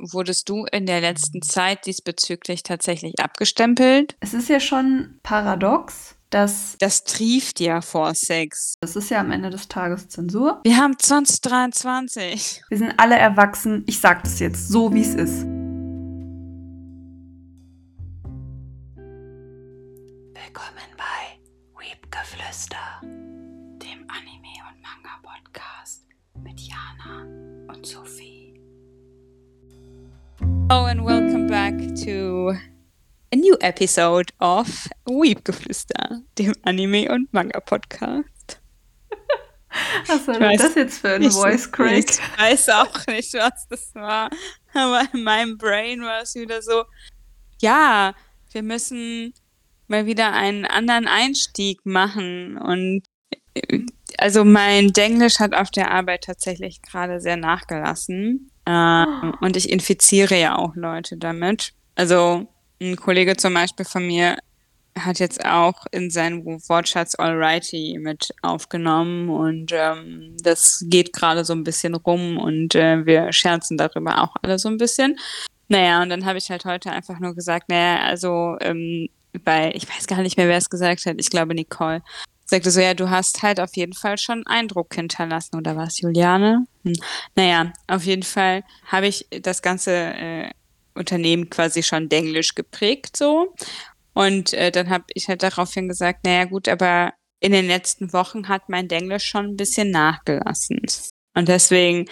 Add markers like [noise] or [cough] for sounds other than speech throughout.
wurdest du in der letzten Zeit diesbezüglich tatsächlich abgestempelt? Es ist ja schon paradox, dass Das trieft ja vor Sex. das ist ja am Ende des Tages Zensur. Wir haben 2023. Wir sind alle erwachsen. Ich sag das jetzt so, wie es ist. Oh, and welcome back to a new episode of Weebgeflüster, dem Anime- und Manga-Podcast. [laughs] Was denn weiß das jetzt für ein Ich- Voice Crack? Ich weiß auch nicht, was das war. Aber in meinem Brain war es wieder so, ja, wir müssen mal wieder einen anderen Einstieg machen. Und äh, also mein Denglisch hat auf der Arbeit tatsächlich gerade sehr nachgelassen. Ähm, und ich infiziere ja auch Leute damit. Also ein Kollege zum Beispiel von mir hat jetzt auch in seinen Wortschatz Alrighty mit aufgenommen und ähm, das geht gerade so ein bisschen rum und äh, wir scherzen darüber auch alle so ein bisschen. Naja, und dann habe ich halt heute einfach nur gesagt, naja, also ähm, bei, ich weiß gar nicht mehr, wer es gesagt hat, ich glaube Nicole, sagte so, ja, du hast halt auf jeden Fall schon Eindruck hinterlassen, oder was, Juliane? Hm. Naja, auf jeden Fall habe ich das ganze äh, Unternehmen quasi schon denglisch geprägt so. Und äh, dann habe ich halt daraufhin gesagt, naja gut, aber in den letzten Wochen hat mein Denglisch schon ein bisschen nachgelassen. Und deswegen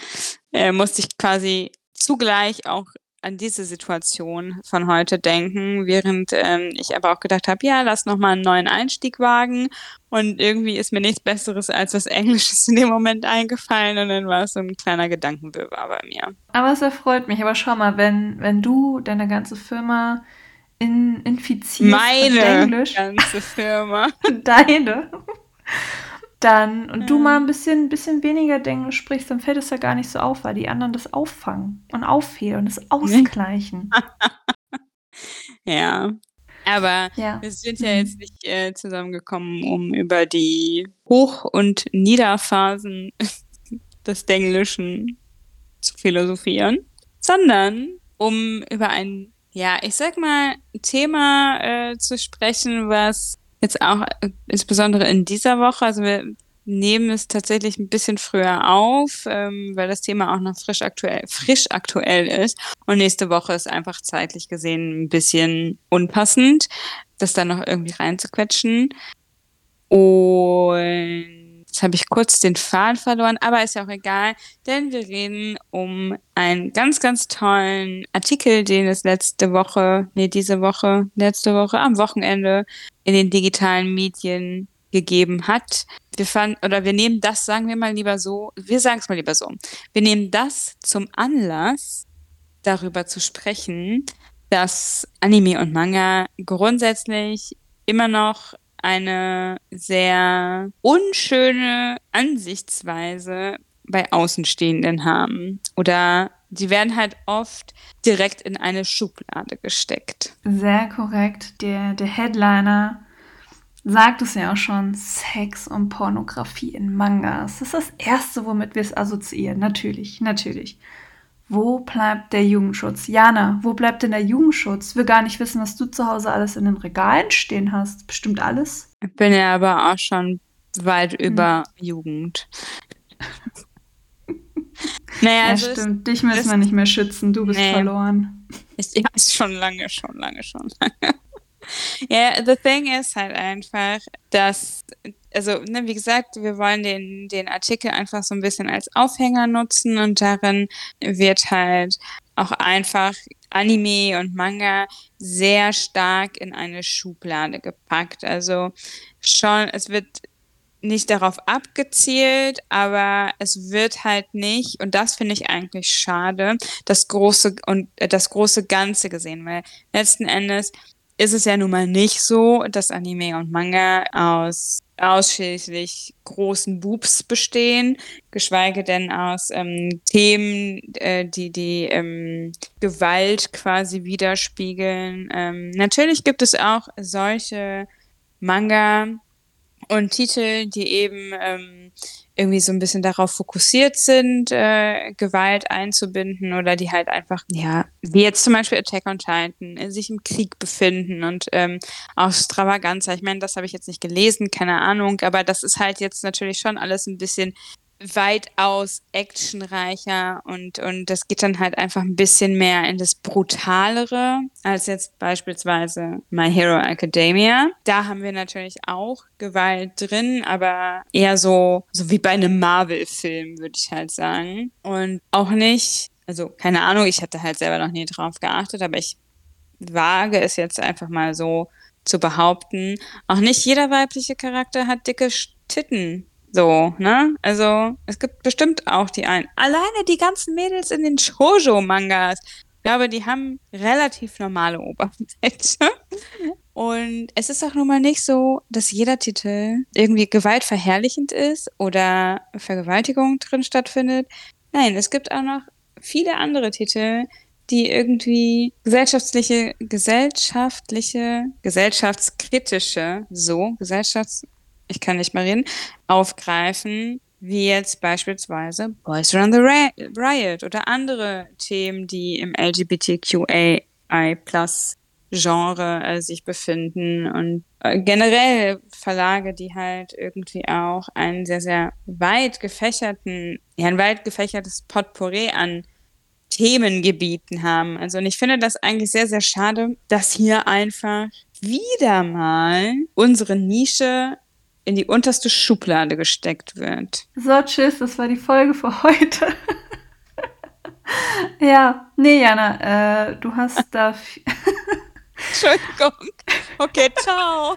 äh, musste ich quasi zugleich auch an diese Situation von heute denken, während ähm, ich aber auch gedacht habe, ja, lass noch mal einen neuen Einstieg wagen. Und irgendwie ist mir nichts Besseres als was Englisches in dem Moment eingefallen und dann war es so ein kleiner Gedankenwirrwarr bei mir. Aber es erfreut mich. Aber schau mal, wenn, wenn du deine ganze Firma in, infizierst mit Meine Englisch, ganze Firma. [laughs] deine, dann und du Ja. mal ein bisschen, bisschen weniger Englisch sprichst, dann fällt es ja gar nicht so auf, weil die anderen das auffangen und aufheben und es [laughs] ausgleichen. [laughs] Ja. Aber ja. wir sind ja Mhm. jetzt nicht äh, zusammengekommen, um über die Hoch- und Niederphasen [laughs] des Denglischen zu philosophieren, sondern um über ein, ja, ich sag mal, Thema äh, zu sprechen, was jetzt auch äh, insbesondere in dieser Woche, also wir nehmen es tatsächlich ein bisschen früher auf, ähm, weil das Thema auch noch frisch aktuell, frisch aktuell ist. Und nächste Woche ist einfach zeitlich gesehen ein bisschen unpassend, das dann noch irgendwie reinzuquetschen. Und jetzt habe ich kurz den Faden verloren, aber ist ja auch egal, denn wir reden um einen ganz, ganz tollen Artikel, den es letzte Woche, nee, diese Woche, letzte Woche, am Wochenende in den digitalen Medien gegeben hat. Wir fanden, oder wir nehmen das, sagen wir mal lieber so, wir sagen es mal lieber so. Wir nehmen das zum Anlass, darüber zu sprechen, dass Anime und Manga grundsätzlich immer noch eine sehr unschöne Ansichtsweise bei Außenstehenden haben. Oder die werden halt oft direkt in eine Schublade gesteckt. Sehr korrekt. Der, der Headliner sagt es ja auch schon, Sex und Pornografie in Mangas. Das ist das Erste, womit wir es assoziieren. Natürlich, natürlich. Wo bleibt der Jugendschutz? Jana, wo bleibt denn der Jugendschutz? Will gar nicht wissen, was du zu Hause alles in den Regalen stehen hast. Bestimmt alles. Ich bin ja aber auch schon weit über Jugend. [laughs] naja, Ja, also stimmt. Dich müssen wir nicht mehr schützen. Du bist Nee. verloren. Ich, ja, ist schon lange, schon lange, schon lange. [laughs] Ja, the thing ist halt einfach, dass, also, ne, wie gesagt, wir wollen den, den Artikel einfach so ein bisschen als Aufhänger nutzen und darin wird halt auch einfach Anime und Manga sehr stark in eine Schublade gepackt. Also schon, es wird nicht darauf abgezielt, aber es wird halt nicht, und das finde ich eigentlich schade, das große und äh, das große Ganze gesehen, weil letzten Endes ist es ja nun mal nicht so, dass Anime und Manga aus ausschließlich großen Boobs bestehen, geschweige denn aus ähm, Themen, äh, die die ähm, Gewalt quasi widerspiegeln. Ähm, natürlich gibt es auch solche Manga und Titel, die eben ähm, irgendwie so ein bisschen darauf fokussiert sind, äh, Gewalt einzubinden oder die halt einfach, ja, wie jetzt zum Beispiel Attack on Titan, äh, sich im Krieg befinden und ähm, Extravaganza. Ich meine, das habe ich jetzt nicht gelesen, keine Ahnung, aber das ist halt jetzt natürlich schon alles ein bisschen weitaus actionreicher und, und das geht dann halt einfach ein bisschen mehr in das Brutalere als jetzt beispielsweise My Hero Academia. Da haben wir natürlich auch Gewalt drin, aber eher so, so wie bei einem Marvel-Film, würde ich halt sagen. Und auch nicht, also keine Ahnung, ich hatte halt selber noch nie drauf geachtet, aber ich wage es jetzt einfach mal so zu behaupten, auch nicht jeder weibliche Charakter hat dicke Titten. So, ne? Also, es gibt bestimmt auch die einen. Alleine die ganzen Mädels in den [laughs] Shoujo-Mangas. Ich glaube, die haben relativ normale Oberfläche. Und es ist auch nun mal nicht so, dass jeder Titel irgendwie gewaltverherrlichend ist oder Vergewaltigung drin stattfindet. Nein, es gibt auch noch viele andere Titel, die irgendwie gesellschaftliche, gesellschaftliche, gesellschaftskritische, so, gesellschafts, ich kann nicht mehr reden, aufgreifen, wie jetzt beispielsweise Boys Run the Riot oder andere Themen, die im LGBTQAI Genre äh, sich befinden und äh, generell Verlage, die halt irgendwie auch einen sehr, sehr weit gefächerten, ja, ein weit gefächertes Potpourri an Themengebieten haben. Also und ich finde das eigentlich sehr, sehr schade, dass hier einfach wieder mal unsere Nische in die unterste Schublade gesteckt wird. So, tschüss, das war die Folge für heute. [laughs] ja, nee, Jana, äh, du hast da. [laughs] Entschuldigung. Okay, ciao.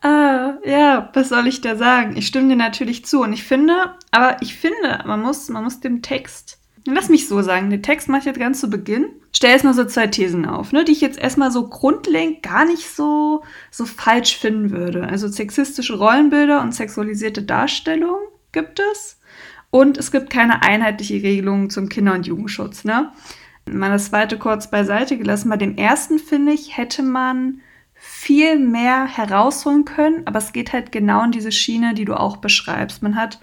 ah, [laughs] ja, was soll ich da sagen? Ich stimme dir natürlich zu und ich finde, aber ich finde, man muss, man muss dem Text Lass mich so sagen, den Text mache ich jetzt ganz zu Beginn. Stell jetzt mal so zwei Thesen auf, ne, die ich jetzt erstmal so grundlegend gar nicht so, so falsch finden würde. Also sexistische Rollenbilder und sexualisierte Darstellung gibt es. Und es gibt keine einheitliche Regelung zum Kinder- und Jugendschutz. Ne? Mal das zweite kurz beiseite gelassen. Bei dem ersten, finde ich, hätte man viel mehr herausholen können, aber es geht halt genau in diese Schiene, die du auch beschreibst. Man hat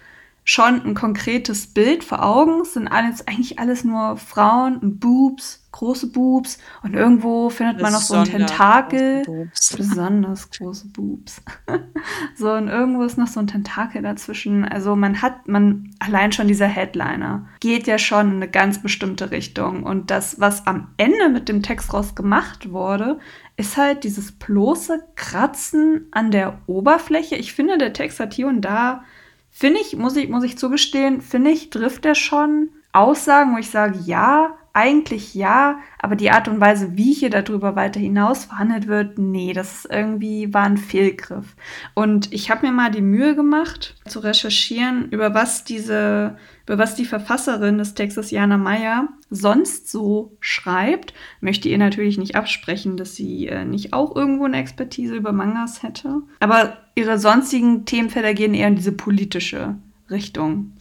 schon ein konkretes Bild vor Augen. Es sind alles, eigentlich alles nur Frauen und Boobs, große Boobs. Und irgendwo findet man noch so ein Tentakel. [laughs] Besonders große Boobs. [laughs] so, und irgendwo ist noch so ein Tentakel dazwischen. Also man hat, man, allein schon dieser Headliner geht ja schon in eine ganz bestimmte Richtung. Und das, was am Ende mit dem Text raus gemacht wurde, ist halt dieses bloße Kratzen an der Oberfläche. Ich finde, der Text hat hier und da finde ich, muss ich, muss ich zugestehen, finde ich, trifft er schon Aussagen, wo ich sage, ja, eigentlich ja, aber die Art und Weise, wie hier darüber weiter hinaus verhandelt wird, nee, das irgendwie war ein Fehlgriff. Und ich habe mir mal die Mühe gemacht, zu recherchieren, über was diese, über was die Verfasserin des Textes Jana Meyer sonst so schreibt. Möchte ihr natürlich nicht absprechen, dass sie äh, nicht auch irgendwo eine Expertise über Mangas hätte. Aber ihre sonstigen Themenfelder gehen eher in diese politische Richtung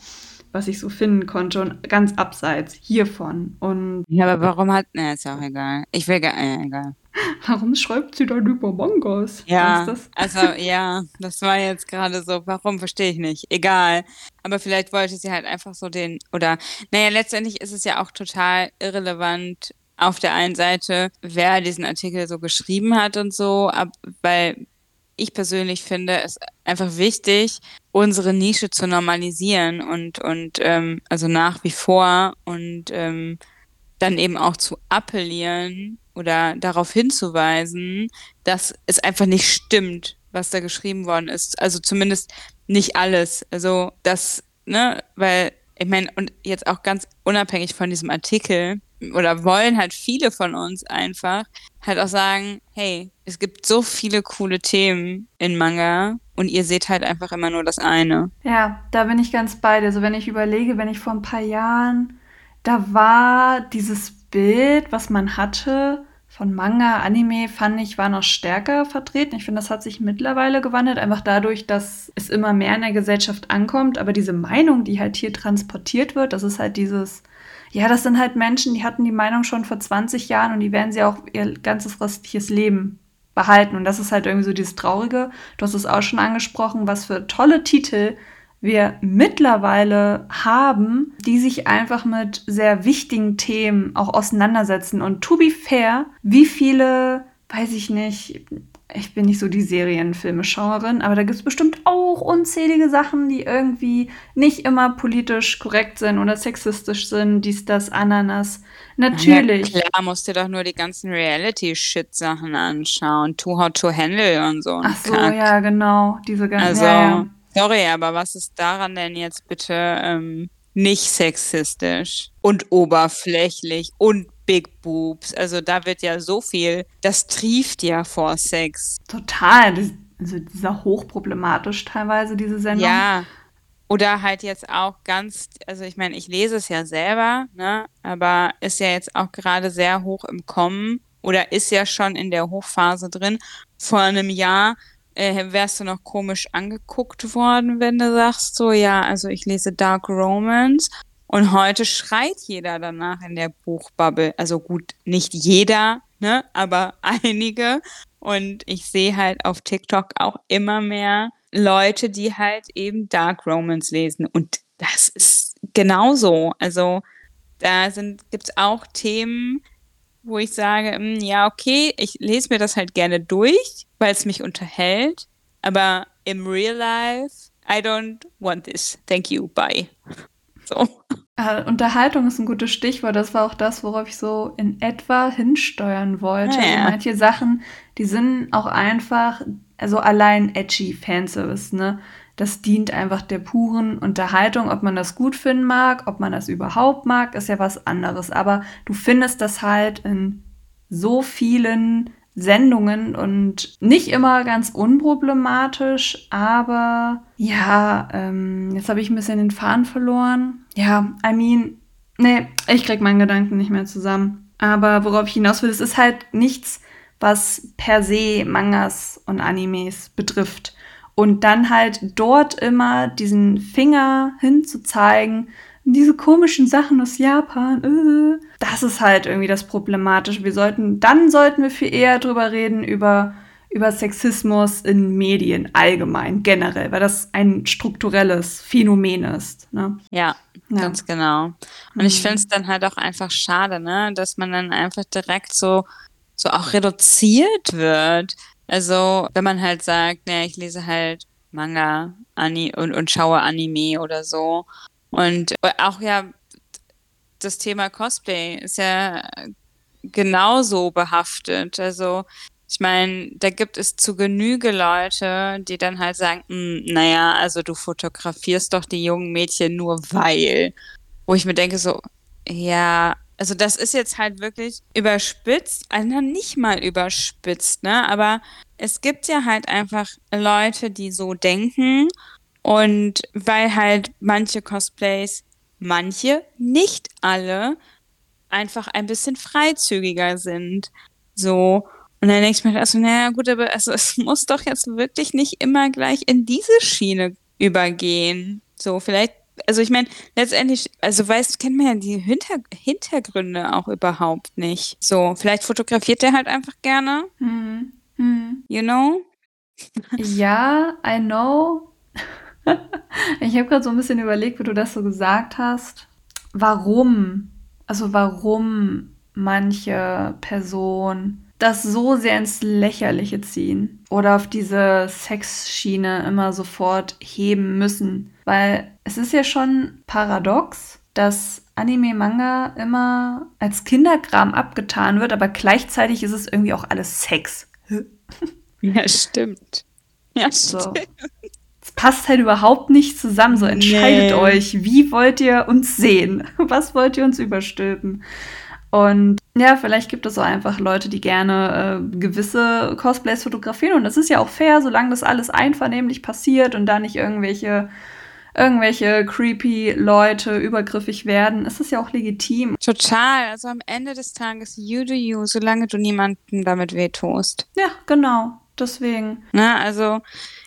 was ich so finden konnte und ganz abseits hiervon. Und ja, aber warum hat. Ne, ist auch egal. Ich will. Ja, egal. [laughs] Warum schreibt sie dann über Mangas? Ja, [laughs] also ja, das war jetzt gerade so, warum verstehe ich nicht. Egal. Aber vielleicht wollte sie halt einfach so den, oder, naja, letztendlich ist es ja auch total irrelevant, auf der einen Seite, wer diesen Artikel so geschrieben hat und so, weil ich persönlich finde es einfach wichtig, unsere Nische zu normalisieren und, und ähm, also nach wie vor und ähm, dann eben auch zu appellieren oder darauf hinzuweisen, dass es einfach nicht stimmt, was da geschrieben worden ist. Also zumindest nicht alles. Also das, ne, weil ich meine, und jetzt auch ganz unabhängig von diesem Artikel, oder wollen halt viele von uns einfach halt auch sagen, hey, es gibt so viele coole Themen in Manga und ihr seht halt einfach immer nur das eine. Ja, da bin ich ganz bei dir. Also wenn ich überlege, wenn ich vor ein paar Jahren, da war dieses Bild, was man hatte von Manga, Anime, fand ich, war noch stärker vertreten. Ich finde, das hat sich mittlerweile gewandelt, einfach dadurch, dass es immer mehr in der Gesellschaft ankommt. Aber diese Meinung, die halt hier transportiert wird, das ist halt dieses ja, das sind halt Menschen, die hatten die Meinung schon vor 20 Jahren und die werden sie auch ihr ganzes restliches Leben behalten. Und das ist halt irgendwie so dieses Traurige. Du hast es auch schon angesprochen, was für tolle Titel wir mittlerweile haben, die sich einfach mit sehr wichtigen Themen auch auseinandersetzen. Und to be fair, wie viele, weiß ich nicht, ich bin nicht so die Serienfilmeschauerin, aber da gibt es bestimmt auch unzählige Sachen, die irgendwie nicht immer politisch korrekt sind oder sexistisch sind, dies, das, Ananas. Natürlich. Ja, klar, musst dir doch nur die ganzen Reality-Shit-Sachen anschauen. Too Hot to Handle und so. Ach so, Kack. ja, genau. Diese ganzen. Also, ja, ja. Sorry, aber was ist daran denn jetzt bitte ähm, nicht sexistisch und oberflächlich und Big Boobs. Also da wird ja so viel, das trieft ja vor Sex. Total. Das, also dieser hochproblematisch teilweise, diese Sendung. Ja. Oder halt jetzt auch ganz, also ich meine, ich lese es ja selber, ne, aber ist ja jetzt auch gerade sehr hoch im Kommen oder ist ja schon in der Hochphase drin. Vor einem Jahr äh, wärst du noch komisch angeguckt worden, wenn du sagst so, ja, also ich lese Dark Romance und heute schreit jeder danach in der Buchbubble. Also gut, nicht jeder, ne, aber [laughs] einige. Und ich sehe halt auf TikTok auch immer mehr Leute, die halt eben Dark Romance lesen. Und das ist genauso. Also da sind, gibt's auch Themen, wo ich sage, mh, hm, ja, okay, ich lese mir das halt gerne durch, weil es mich unterhält. Aber im Real Life, I don't want this. Thank you. Bye. So. Äh, Unterhaltung ist ein gutes Stichwort. Das war auch das, worauf ich so in etwa hinsteuern wollte. Also ja. Also manche Sachen, die sind auch einfach, also allein edgy Fanservice, ne? Das dient einfach der puren Unterhaltung. Ob man das gut finden mag, ob man das überhaupt mag, ist ja was anderes. Aber du findest das halt in so vielen Sendungen und nicht immer ganz unproblematisch, aber ja, ähm, jetzt habe ich ein bisschen den Faden verloren. Ja, I mean, nee, ich krieg meinen Gedanken nicht mehr zusammen. Aber worauf ich hinaus will, es ist halt nichts, was per se Mangas und Animes betrifft. Und dann halt dort immer diesen Finger hinzuzeigen, diese komischen Sachen aus Japan, äh, das ist halt irgendwie das Problematische. Wir sollten, dann sollten wir viel eher drüber reden, über, über Sexismus in Medien allgemein, generell, weil das ein strukturelles Phänomen ist. Ne? Ja, ja, ganz genau. Und ich mhm. finde es dann halt auch einfach schade, ne, dass man dann einfach direkt so, so auch reduziert wird. Also, wenn man halt sagt, ne, ich lese halt Manga Ani und, und schaue Anime oder so. Und auch ja, das Thema Cosplay ist ja genauso behaftet. Also ich meine, da gibt es zu Genüge Leute, die dann halt sagen, hm, naja, also du fotografierst doch die jungen Mädchen nur weil. Wo ich mir denke so, ja, also das ist jetzt halt wirklich überspitzt, also nicht mal überspitzt, ne? Aber es gibt ja halt einfach Leute, die so denken und weil halt manche Cosplays, manche, nicht alle, einfach ein bisschen freizügiger sind. So. Und dann denke ich mir, also, naja, gut, aber also, [laughs] es muss doch jetzt wirklich nicht immer gleich in diese Schiene übergehen. So, vielleicht, also ich meine, letztendlich, also weißt, kennt man ja die Hinter Hintergründe auch überhaupt nicht. So, vielleicht fotografiert er halt einfach gerne. Hm. Hm. You know? Ja, I know. Ich habe gerade so ein bisschen überlegt, wie du das so gesagt hast. Warum? Also warum manche Personen das so sehr ins Lächerliche ziehen oder auf diese Sexschiene immer sofort heben müssen. Weil es ist ja schon paradox, dass Anime-Manga immer als Kinderkram abgetan wird, aber gleichzeitig ist es irgendwie auch alles Sex. [laughs] ja, stimmt. Ja, so. stimmt passt halt überhaupt nicht zusammen. So entscheidet nee. euch, wie wollt ihr uns sehen? [laughs] Was wollt ihr uns überstülpen? Und ja, vielleicht gibt es so einfach Leute, die gerne äh, gewisse Cosplays fotografieren. Und das ist ja auch fair, solange das alles einvernehmlich passiert und da nicht irgendwelche irgendwelche creepy Leute übergriffig werden, ist das ja auch legitim. Total. Also am Ende des Tages, you do you, solange du niemandem damit wehtust. Ja, genau. Deswegen. Na, also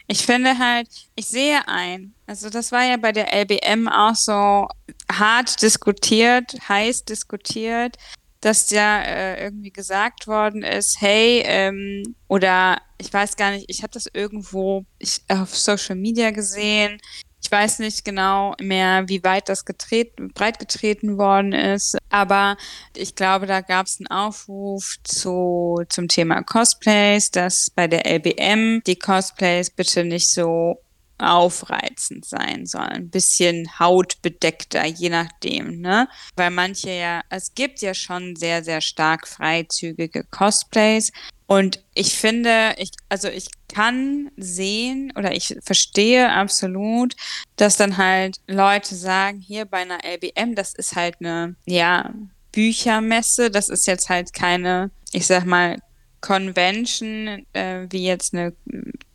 ich finde halt, ich sehe ein, also das war ja bei der LBM auch so hart diskutiert, heiß diskutiert, dass ja äh, irgendwie gesagt worden ist, hey, ähm, oder ich weiß gar nicht, ich habe das irgendwo ich, auf Social Media gesehen, Ich weiß nicht genau mehr, wie weit das getreten, breit getreten worden ist, aber ich glaube, da gab es einen Aufruf zu, zum Thema Cosplays, dass bei der LBM die Cosplays bitte nicht so aufreizend sein sollen, ein bisschen hautbedeckter, je nachdem, ne? Weil manche ja, es gibt ja schon sehr, sehr stark freizügige Cosplays. Und ich finde, ich, also ich kann sehen oder ich verstehe absolut, dass dann halt Leute sagen, hier bei einer LBM, das ist halt eine, ja, Büchermesse, das ist jetzt halt keine, ich sag mal, Convention, äh, wie jetzt eine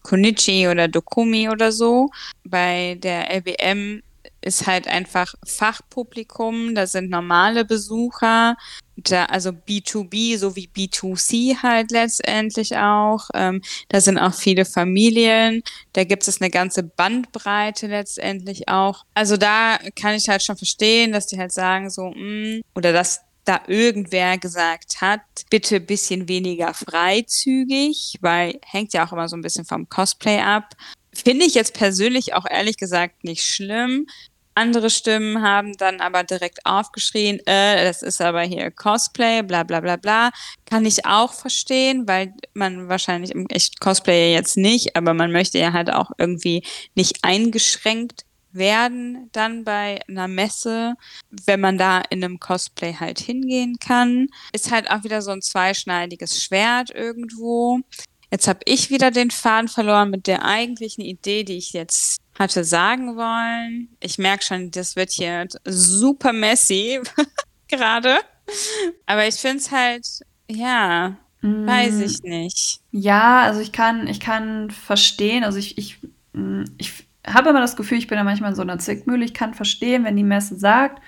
Konichi oder Dokumi oder so. Bei der LBM ist halt einfach Fachpublikum, da sind normale Besucher, da, also B2B sowie B2C halt letztendlich auch. Ähm, da sind auch viele Familien, da gibt es eine ganze Bandbreite letztendlich auch. Also da kann ich halt schon verstehen, dass die halt sagen so, mh, mm, oder dass da irgendwer gesagt hat, bitte bisschen weniger freizügig, weil hängt ja auch immer so ein bisschen vom Cosplay ab. Finde ich jetzt persönlich auch ehrlich gesagt nicht schlimm. Andere Stimmen haben dann aber direkt aufgeschrien, äh, das ist aber hier Cosplay, bla bla bla bla. Kann ich auch verstehen, weil man wahrscheinlich im echt Cosplay jetzt nicht, aber man möchte ja halt auch irgendwie nicht eingeschränkt werden dann bei einer Messe, wenn man da in einem Cosplay halt hingehen kann. Ist halt auch wieder so ein zweischneidiges Schwert irgendwo. Jetzt habe ich wieder den Faden verloren mit der eigentlichen Idee, die ich jetzt hatte sagen wollen. Ich merke schon, das wird hier super messy [laughs] gerade. Aber ich finde es halt, ja, mm. weiß ich nicht. Ja, also ich kann, ich kann verstehen, also ich, ich, mm, ich habe immer das Gefühl, ich bin da manchmal in so einer Zickmühle. Ich kann verstehen, wenn die Messe sagt,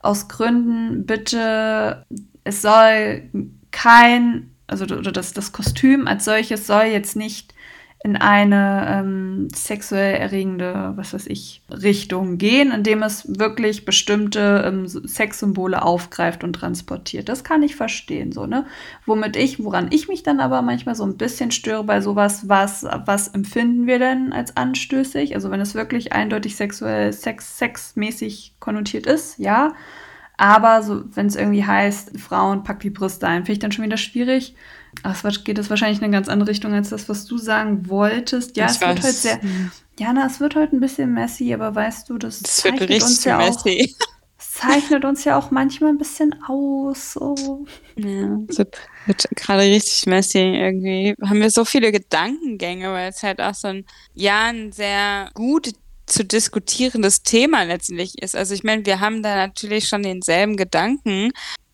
aus Gründen bitte, es soll kein, also oder das, das Kostüm als solches soll jetzt nicht in eine ähm, sexuell erregende, was weiß ich, Richtung gehen, indem es wirklich bestimmte ähm, Sexsymbole aufgreift und transportiert. Das kann ich verstehen, so, ne? Womit ich, woran ich mich dann aber manchmal so ein bisschen störe bei sowas, was, was empfinden wir denn als anstößig? Also wenn es wirklich eindeutig sexuell, sex, sexmäßig konnotiert ist, ja. Aber so, wenn es irgendwie heißt, Frauen packt die Brüste ein, finde ich dann schon wieder schwierig. Ach, es geht es wahrscheinlich in eine ganz andere Richtung als das, was du sagen wolltest. Ja, ich es weiß. wird heute sehr. Jana, es wird heute ein bisschen messy, aber weißt du, das, das zeichnet uns ja messy. auch. [laughs] zeichnet uns ja auch manchmal ein bisschen aus. So. Ja, es wird, wird gerade richtig messy irgendwie. Haben wir so viele Gedankengänge, weil es halt auch so ein, ja, ein sehr gut zu diskutierendes Thema letztendlich ist. Also ich meine, wir haben da natürlich schon denselben Gedanken,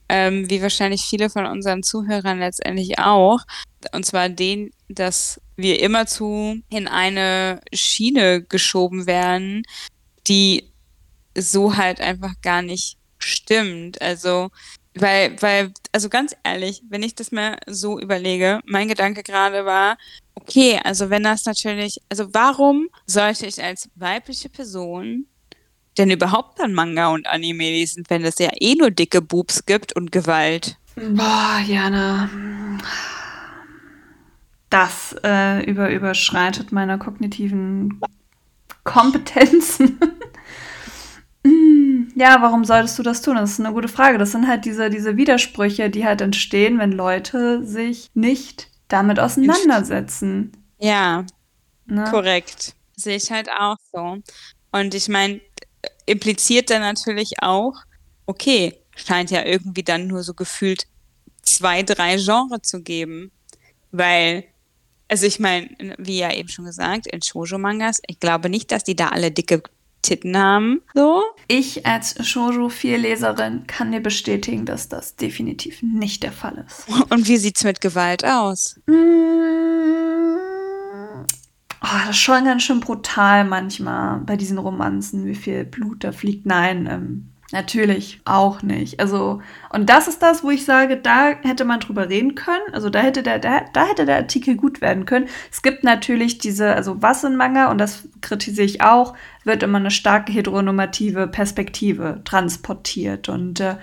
ähm, wie wahrscheinlich viele von unseren Zuhörern letztendlich auch. Und zwar den, dass wir immerzu in eine Schiene geschoben werden, die so halt einfach gar nicht stimmt. Also, weil, weil, also ganz ehrlich, wenn ich das mal so überlege, mein Gedanke gerade war, okay, also wenn das natürlich, also warum sollte ich als weibliche Person denn überhaupt an Manga und Anime lesen, wenn es ja eh nur dicke Boobs gibt und Gewalt? Boah, Jana. Das äh, über, überschreitet meine kognitiven Kompetenzen. [laughs] ja, warum solltest du das tun? Das ist eine gute Frage. Das sind halt diese, diese Widersprüche, die halt entstehen, wenn Leute sich nicht damit auseinandersetzen. Ja, ne? korrekt. Sehe ich halt auch so. Und ich meine, impliziert dann natürlich auch, okay, scheint ja irgendwie dann nur so gefühlt zwei, drei Genres zu geben. Weil, also ich meine, wie ja eben schon gesagt, in Shoujo-Mangas, ich glaube nicht, dass die da alle dicke Titten haben. So. Ich als Shoujo-Vielleserin kann dir bestätigen, dass das definitiv nicht der Fall ist. Und wie sieht's mit Gewalt aus? Mmh Oh, das ist schon ganz schön brutal manchmal bei diesen Romanzen, wie viel Blut da fliegt. Nein, ähm, natürlich auch nicht. Also, und das ist das, wo ich sage, da hätte man drüber reden können. Also da hätte der, da, da hätte der Artikel gut werden können. Es gibt natürlich diese, also was in Manga, und das kritisiere ich auch, wird immer eine starke heteronormative Perspektive transportiert. Und äh,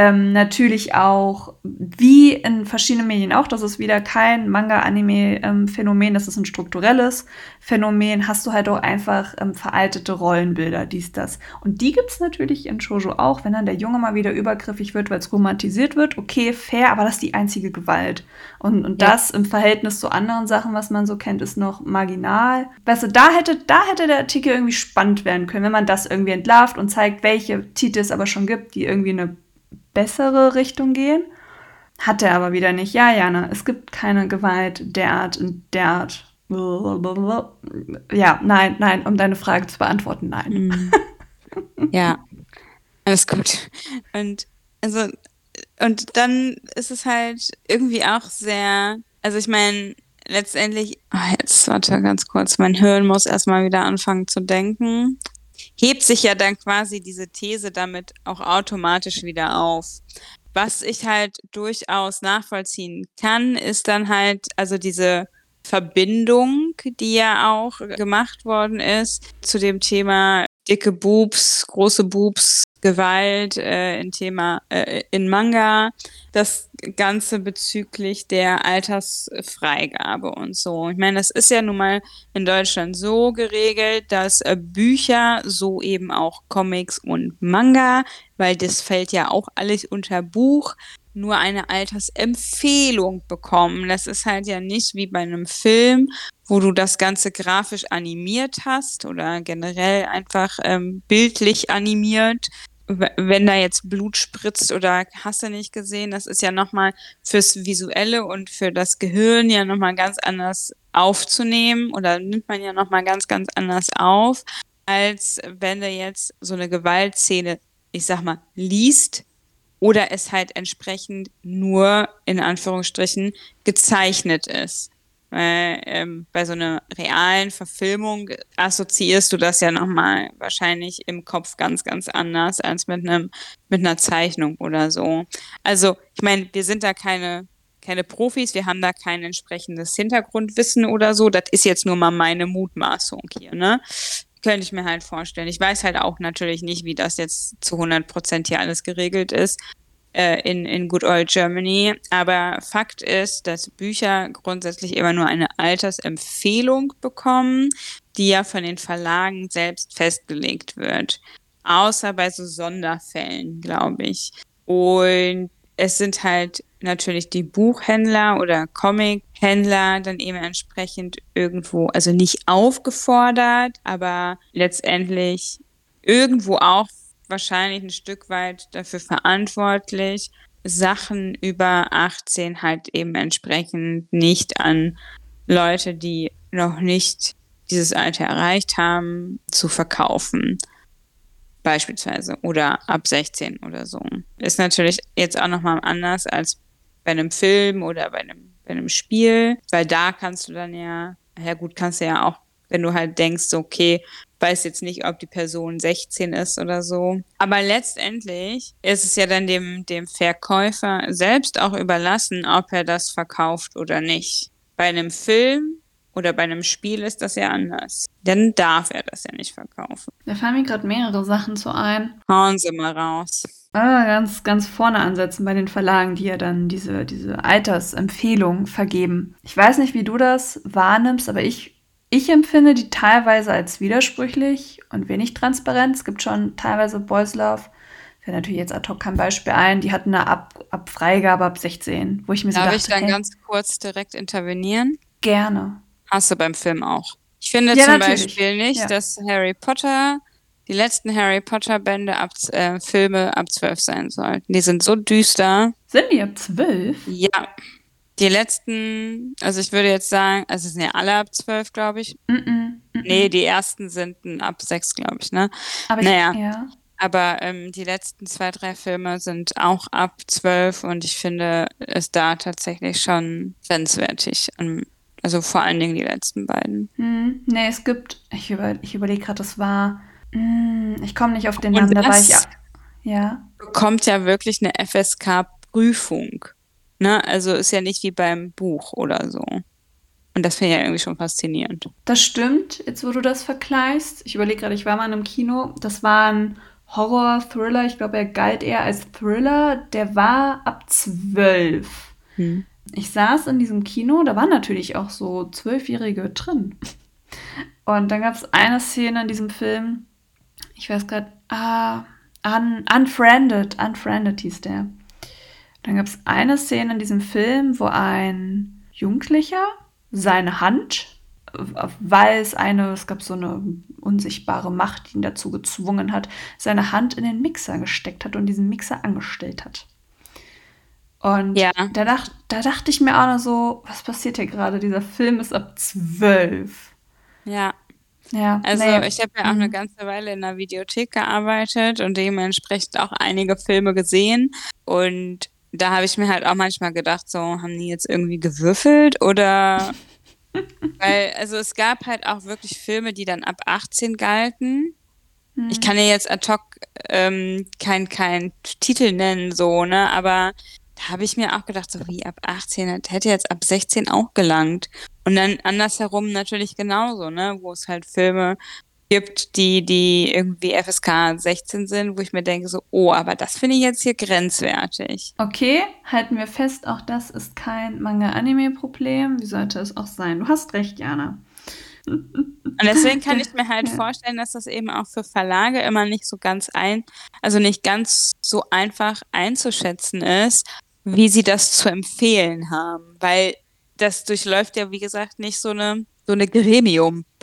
Ähm, natürlich auch, wie in verschiedenen Medien auch, das ist wieder kein Manga-Anime-Phänomen, das ist ein strukturelles Phänomen, hast du halt auch einfach ähm, veraltete Rollenbilder, dies, das. Und die gibt es natürlich in Shoujo auch, wenn dann der Junge mal wieder übergriffig wird, weil es romantisiert wird, okay, fair, aber das ist die einzige Gewalt. Und, und ja. das im Verhältnis zu anderen Sachen, was man so kennt, ist noch marginal. Weißt du, da hätte, da hätte der Artikel irgendwie spannend werden können, wenn man das irgendwie entlarvt und zeigt, welche Titel es aber schon gibt, die irgendwie eine bessere Richtung gehen. Hat er aber wieder nicht. Ja, Jana, es gibt keine Gewalt derart in derart. Ja, nein, nein, um deine Frage zu beantworten, nein. Mhm. [laughs] Ja, alles gut. Und also, und dann ist es halt irgendwie auch sehr, also ich meine, letztendlich, oh jetzt warte ganz kurz, mein Hirn muss erstmal wieder anfangen zu denken hebt sich ja dann quasi diese These damit auch automatisch wieder auf. Was ich halt durchaus nachvollziehen kann, ist dann halt, also diese Verbindung, die ja auch gemacht worden ist zu dem Thema dicke Boobs, große Boobs, Gewalt, äh, in Thema äh, in Manga, das Ganze bezüglich der Altersfreigabe und so. Ich meine, das ist ja nun mal in Deutschland so geregelt, dass äh, Bücher, so eben auch Comics und Manga, weil das fällt ja auch alles unter Buch, nur eine Altersempfehlung bekommen. Das ist halt ja nicht wie bei einem Film, wo du das Ganze grafisch animiert hast oder generell einfach ähm, bildlich animiert. Wenn da jetzt Blut spritzt oder hast du nicht gesehen, das ist ja nochmal fürs Visuelle und für das Gehirn ja nochmal ganz anders aufzunehmen oder nimmt man ja nochmal ganz, ganz anders auf, als wenn du jetzt so eine Gewaltszene, ich sag mal, liest oder es halt entsprechend nur in Anführungsstrichen gezeichnet ist. Weil ähm, bei so einer realen Verfilmung assoziierst du das ja nochmal wahrscheinlich im Kopf ganz, ganz anders als mit einem mit einer Zeichnung oder so. Also ich meine, wir sind da keine keine Profis, wir haben da kein entsprechendes Hintergrundwissen oder so. Das ist jetzt nur mal meine Mutmaßung hier, ne? Könnte ich mir halt vorstellen. Ich weiß halt auch natürlich nicht, wie das jetzt zu 100 Prozent hier alles geregelt ist äh, in, in Good Old Germany. Aber Fakt ist, dass Bücher grundsätzlich immer nur eine Altersempfehlung bekommen, die ja von den Verlagen selbst festgelegt wird. Außer bei so Sonderfällen, glaube ich. Und es sind halt natürlich die Buchhändler oder Comichändler dann eben entsprechend irgendwo, also nicht aufgefordert, aber letztendlich irgendwo auch wahrscheinlich ein Stück weit dafür verantwortlich, Sachen über 18 halt eben entsprechend nicht an Leute, die noch nicht dieses Alter erreicht haben, zu verkaufen. Beispielsweise. Oder ab 16 oder so. Ist natürlich jetzt auch nochmal anders als bei einem Film oder bei einem, bei einem Spiel, weil da kannst du dann ja, ja gut, kannst du ja auch, wenn du halt denkst, okay, weiß jetzt nicht, ob die Person 16 ist oder so. Aber letztendlich ist es ja dann dem, dem Verkäufer selbst auch überlassen, ob er das verkauft oder nicht. Bei einem Film oder bei einem Spiel ist das ja anders. Dann darf er das ja nicht verkaufen. Da fallen mir gerade mehrere Sachen zu ein. Hauen Sie mal raus. Ah, ganz, ganz vorne ansetzen bei den Verlagen, die ja dann diese, diese Altersempfehlung vergeben. Ich weiß nicht, wie du das wahrnimmst, aber ich ich empfinde die teilweise als widersprüchlich und wenig transparent. Es gibt schon teilweise Boys Love, fällt natürlich jetzt ad hoc kein Beispiel ein, die hatten eine ab, ab Freigabe ab 16, wo ich mir Darf so dachte, ich dann hey, ganz kurz direkt intervenieren? Gerne. Hast du beim Film auch. Ich finde ja, zum natürlich. Beispiel nicht, ja. dass Harry Potter, die letzten Harry Potter Bände ab äh, Filme ab 12 sein sollten. Die sind so düster. Sind die ab 12? Ja. Die letzten, also ich würde jetzt sagen, also es sind ja alle ab zwölf, glaube ich. Mm -mm, mm nee, die ersten sind ab sechs, glaube ich, ne? Aber naja. Ich, ja. Aber ähm, die letzten zwei, drei Filme sind auch ab zwölf und ich finde es da tatsächlich schon grenzwertig. Also vor allen Dingen die letzten beiden. Hm, nee, es gibt, ich, über, ich überlege gerade, das war, mh, hm, ich komme nicht auf den Namen, da war ich ja. Bekommt ja wirklich eine FSK-Prüfung. Ne? Also ist ja nicht wie beim Buch oder so. Und das finde ich ja irgendwie schon faszinierend. Das stimmt, jetzt wo du das vergleichst. Ich überlege gerade, ich war mal in einem Kino, das war ein Horror-Thriller, ich glaube, er galt eher als Thriller, der war ab zwölf. Hm. Ich saß in diesem Kino, da waren natürlich auch so Zwölfjährige drin. Und dann gab es eine Szene in diesem Film, ich weiß gerade, ah, Un Unfriended, Unfriended hieß der. Dann gab es eine Szene in diesem Film, wo ein Jugendlicher seine Hand, weil es eine, es gab so eine unsichtbare Macht, die ihn dazu gezwungen hat, seine Hand in den Mixer gesteckt hat und diesen Mixer angestellt hat. Und Ja. da, dacht, da dachte ich mir auch noch so, was passiert hier gerade? Dieser Film ist ab zwölf. Ja. Ja, Also nee. ich habe ja auch eine Mhm. ganze Weile in der Videothek gearbeitet und dementsprechend auch einige Filme gesehen. Und da habe ich mir halt auch manchmal gedacht, so, haben die jetzt irgendwie gewürfelt oder [laughs] weil, also es gab halt auch wirklich Filme, die dann ab 18 galten. Ich Mhm. kann ja jetzt ad hoc ähm, kein, kein Titel nennen, so, ne? Aber da habe ich mir auch gedacht, so wie ab 18, das hätte jetzt ab 16 auch gelangt. Und dann andersherum natürlich genauso, ne? Wo es halt Filme gibt, die, die irgendwie FSK 16 sind, wo ich mir denke, so, oh, aber das finde ich jetzt hier grenzwertig. Okay, halten wir fest, auch das ist kein Manga-Anime-Problem. Wie sollte es auch sein? Du hast recht, Jana. Und deswegen kann ich [laughs] mir halt Ja. vorstellen, dass das eben auch für Verlage immer nicht so ganz ein, also nicht ganz so einfach einzuschätzen ist, wie sie das zu empfehlen haben. Weil das durchläuft ja, wie gesagt, nicht so eine, so eine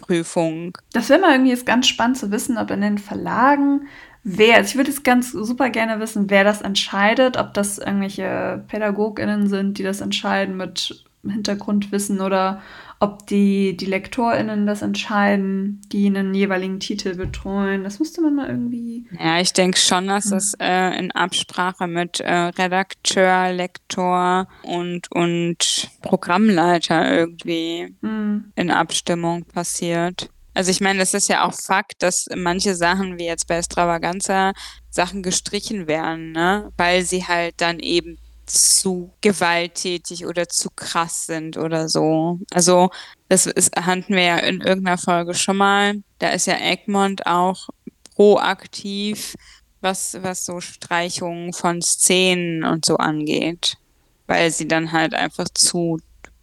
Gremiumprüfung. Das wäre mal irgendwie jetzt ganz spannend zu wissen, ob in den Verlagen wer, also ich würde jetzt ganz super gerne wissen, wer das entscheidet, ob das irgendwelche PädagogInnen sind, die das entscheiden mit Hintergrundwissen oder ob die, die LektorInnen das entscheiden, die einen jeweiligen Titel betreuen. Das müsste man mal irgendwie. Ja, ich denke schon, dass Hm. das äh, in Absprache mit äh, Redakteur, Lektor und, und Programmleiter irgendwie Hm. in Abstimmung passiert. Also ich meine, das ist ja auch Fakt, dass manche Sachen, wie jetzt bei Extravaganza, Sachen gestrichen werden, ne? Weil sie halt dann eben zu gewalttätig oder zu krass sind oder so. Also das ist, hatten wir ja in irgendeiner Folge schon mal. Da ist ja Egmont auch proaktiv, was, was so Streichungen von Szenen und so angeht. Weil sie dann halt einfach zu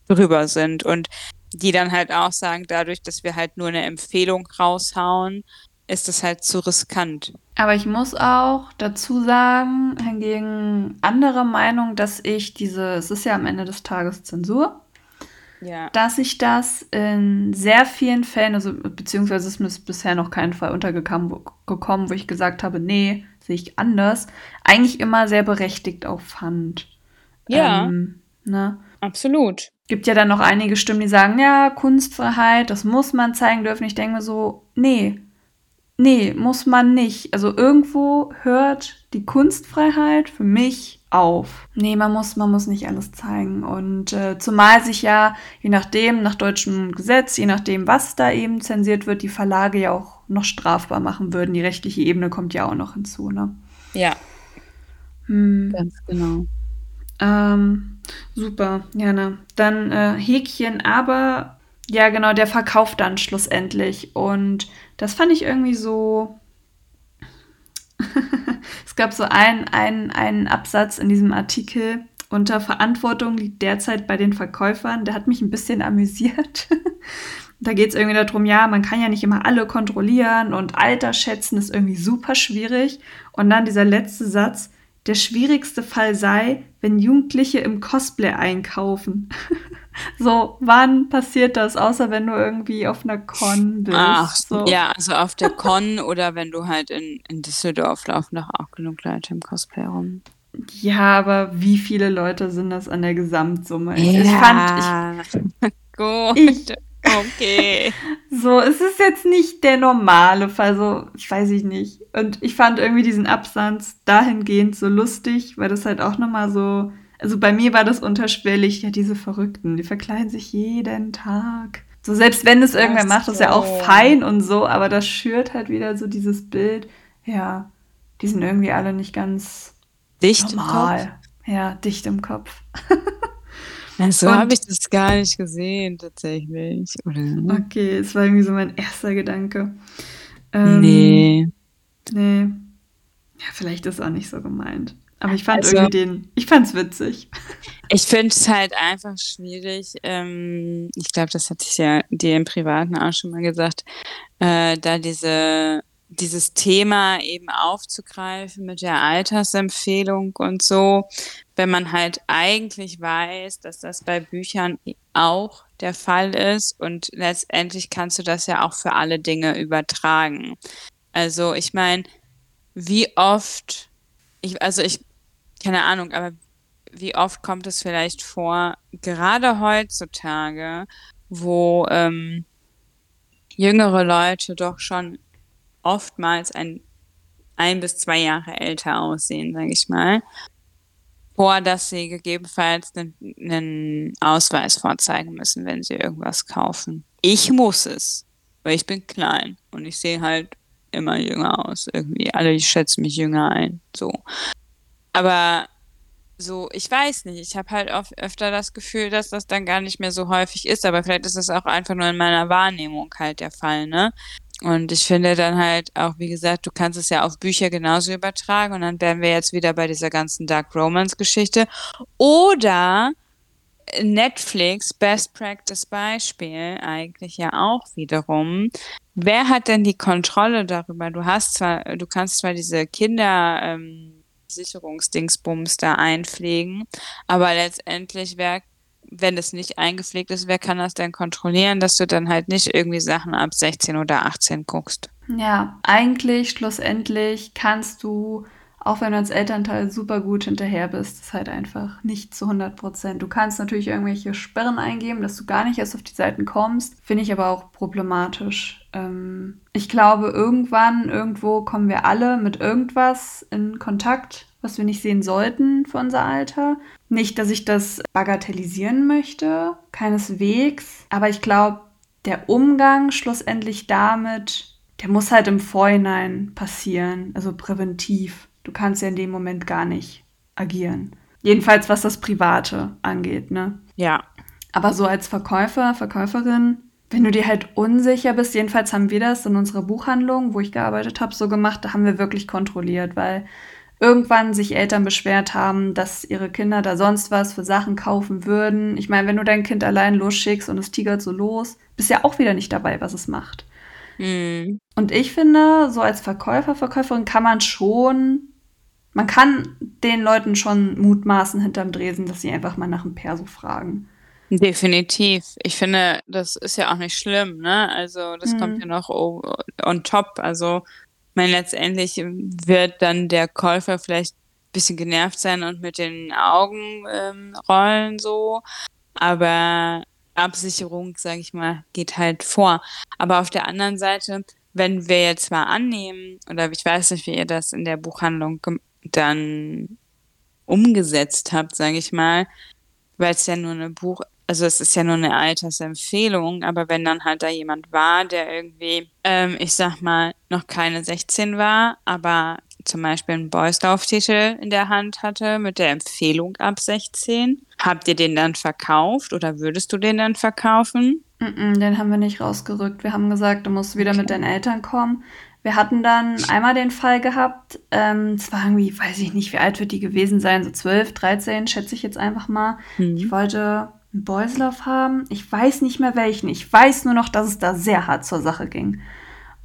drüber sind und die dann halt auch sagen, dadurch, dass wir halt nur eine Empfehlung raushauen, ist es halt zu riskant. Aber ich muss auch dazu sagen, hingegen andere Meinung, dass ich diese, es ist ja am Ende des Tages Zensur, Ja. dass ich das in sehr vielen Fällen, also beziehungsweise ist mir bisher noch kein Fall untergekommen, wo, gekommen, wo ich gesagt habe, nee, sehe ich anders, eigentlich immer sehr berechtigt auch fand. Ja. Ähm, ne? Absolut. Gibt ja dann noch einige Stimmen, die sagen, ja, Kunstfreiheit, das muss man zeigen dürfen. Ich denke mir so, nee, nee, muss man nicht. Also irgendwo hört die Kunstfreiheit für mich auf. Nee, man muss, man muss nicht alles zeigen. Und äh, zumal sich ja, je nachdem, nach deutschem Gesetz, je nachdem, was da eben zensiert wird, die Verlage ja auch noch strafbar machen würden. Die rechtliche Ebene kommt ja auch noch hinzu, ne? Ja, Hm. ganz genau. Ähm, super, Jana. Dann äh, Häkchen, aber ja, genau, der verkauft dann schlussendlich. Und das fand ich irgendwie so. [laughs] es gab so einen, einen, einen Absatz in diesem Artikel unter Verantwortung liegt derzeit bei den Verkäufern. Der hat mich ein bisschen amüsiert. [laughs] da geht es irgendwie darum, ja, man kann ja nicht immer alle kontrollieren und Alter schätzen ist irgendwie super schwierig. Und dann dieser letzte Satz, der schwierigste Fall sei, wenn Jugendliche im Cosplay einkaufen. [laughs] so, wann passiert das, außer wenn du irgendwie auf einer Con bist? Ach, so. ja, also auf der Con [laughs] oder wenn du halt in, in Düsseldorf laufen doch auch genug Leute im Cosplay rum. Ja, aber wie viele Leute sind das an der Gesamtsumme? Ich, ich fand, [laughs] ich, Gut. Ich- okay. [laughs] So, es ist jetzt nicht der normale Fall, so, ich weiß ich nicht. Und ich fand irgendwie diesen Absatz dahingehend so lustig, weil das halt auch nochmal so, also bei mir war das unterschwellig, ja, diese Verrückten, die verkleiden sich jeden Tag. So, selbst wenn es irgendwer Ach macht, ist ja auch so. fein und so, aber das schürt halt wieder so dieses Bild, ja, die sind irgendwie alle nicht ganz Dicht im Kopf? normal. Ja, dicht im Kopf. [laughs] So Und- habe ich das gar nicht gesehen, tatsächlich. Oder? Okay, es war irgendwie so mein erster Gedanke. Ähm, nee. Nee. Ja, vielleicht ist auch nicht so gemeint. Aber ich fand also, irgendwie den, ich fand's witzig. Ich finde es halt einfach schwierig. Ähm, ich glaube, das hatte ich ja dir im Privaten auch schon mal gesagt, äh, da diese dieses Thema eben aufzugreifen mit der Altersempfehlung und so, wenn man halt eigentlich weiß, dass das bei Büchern auch der Fall ist und letztendlich kannst du das ja auch für alle Dinge übertragen. Also ich meine, wie oft, ich, also ich, keine Ahnung, aber wie oft kommt es vielleicht vor, gerade heutzutage, wo ähm, jüngere Leute doch schon oftmals ein, ein bis zwei Jahre älter aussehen, sage ich mal, vor dass sie gegebenenfalls einen, einen Ausweis vorzeigen müssen, wenn sie irgendwas kaufen. Ich muss es, weil ich bin klein und ich sehe halt immer jünger aus irgendwie. Alle schätzen mich jünger ein, so. Aber so, ich weiß nicht. Ich habe halt oft, öfter das Gefühl, dass das dann gar nicht mehr so häufig ist, aber vielleicht ist es auch einfach nur in meiner Wahrnehmung halt der Fall, ne? Und ich finde dann halt auch, wie gesagt, du kannst es ja auf Bücher genauso übertragen und dann wären wir jetzt wieder bei dieser ganzen Dark Romance Geschichte. Oder Netflix, Best Practice Beispiel, eigentlich ja auch wiederum. Wer hat denn die Kontrolle darüber? Du hast zwar, du kannst zwar diese Kinder, ähm, Sicherungsdingsbums da einpflegen, aber letztendlich, wer wenn es nicht eingepflegt ist, wer kann das denn kontrollieren, dass du dann halt nicht irgendwie Sachen ab 16 oder 18 guckst? Ja, eigentlich schlussendlich kannst du, auch wenn du als Elternteil super gut hinterher bist, ist halt einfach nicht zu 100 Prozent. Du kannst natürlich irgendwelche Sperren eingeben, dass du gar nicht erst auf die Seiten kommst. Finde ich aber auch problematisch. Ähm, ich glaube, irgendwann, irgendwo kommen wir alle mit irgendwas in Kontakt, was wir nicht sehen sollten für unser Alter. Nicht, dass ich das bagatellisieren möchte, keineswegs, aber ich glaube, der Umgang schlussendlich damit, der muss halt im Vorhinein passieren, also präventiv. Du kannst ja in dem Moment gar nicht agieren. Jedenfalls was das Private angeht, ne? Ja. Aber so als Verkäufer, Verkäuferin, wenn du dir halt unsicher bist, jedenfalls haben wir das in unserer Buchhandlung, wo ich gearbeitet habe, so gemacht, da haben wir wirklich kontrolliert, weil irgendwann sich Eltern beschwert haben, dass ihre Kinder da sonst was für Sachen kaufen würden. Ich meine, wenn du dein Kind allein losschickst und es tigert so los, bist ja auch wieder nicht dabei, was es macht. Mhm. Und ich finde, so als Verkäufer, Verkäuferin kann man schon, man kann den Leuten schon mutmaßen hinterm Dresen, dass sie einfach mal nach dem Perso fragen. Definitiv. Ich finde, das ist ja auch nicht schlimm, ne? Also das mhm. kommt ja noch on top. Also meine, letztendlich wird dann der Käufer vielleicht ein bisschen genervt sein und mit den Augen ähm, rollen so. Aber Absicherung, sage ich mal, geht halt vor. Aber auf der anderen Seite, wenn wir jetzt mal annehmen, oder ich weiß nicht, wie ihr das in der Buchhandlung dann umgesetzt habt, sage ich mal, weil es ja nur eine Buch, also es ist ja nur eine Altersempfehlung, aber wenn dann halt da jemand war, der irgendwie, ähm, ich sag mal, noch keine 16 war, aber zum Beispiel einen Boys-Lauftitel in der Hand hatte mit der Empfehlung ab 16, habt ihr den dann verkauft oder würdest du den dann verkaufen? Mm -mm, den haben wir nicht rausgerückt. Wir haben gesagt, du musst wieder okay. mit deinen Eltern kommen. Wir hatten dann einmal den Fall gehabt, ähm, es war irgendwie, weiß ich nicht, wie alt wird die gewesen sein, so 12, 13, schätze ich jetzt einfach mal. Mhm. Ich wollte einen Boyslauf haben. Ich weiß nicht mehr welchen. Ich weiß nur noch, dass es da sehr hart zur Sache ging.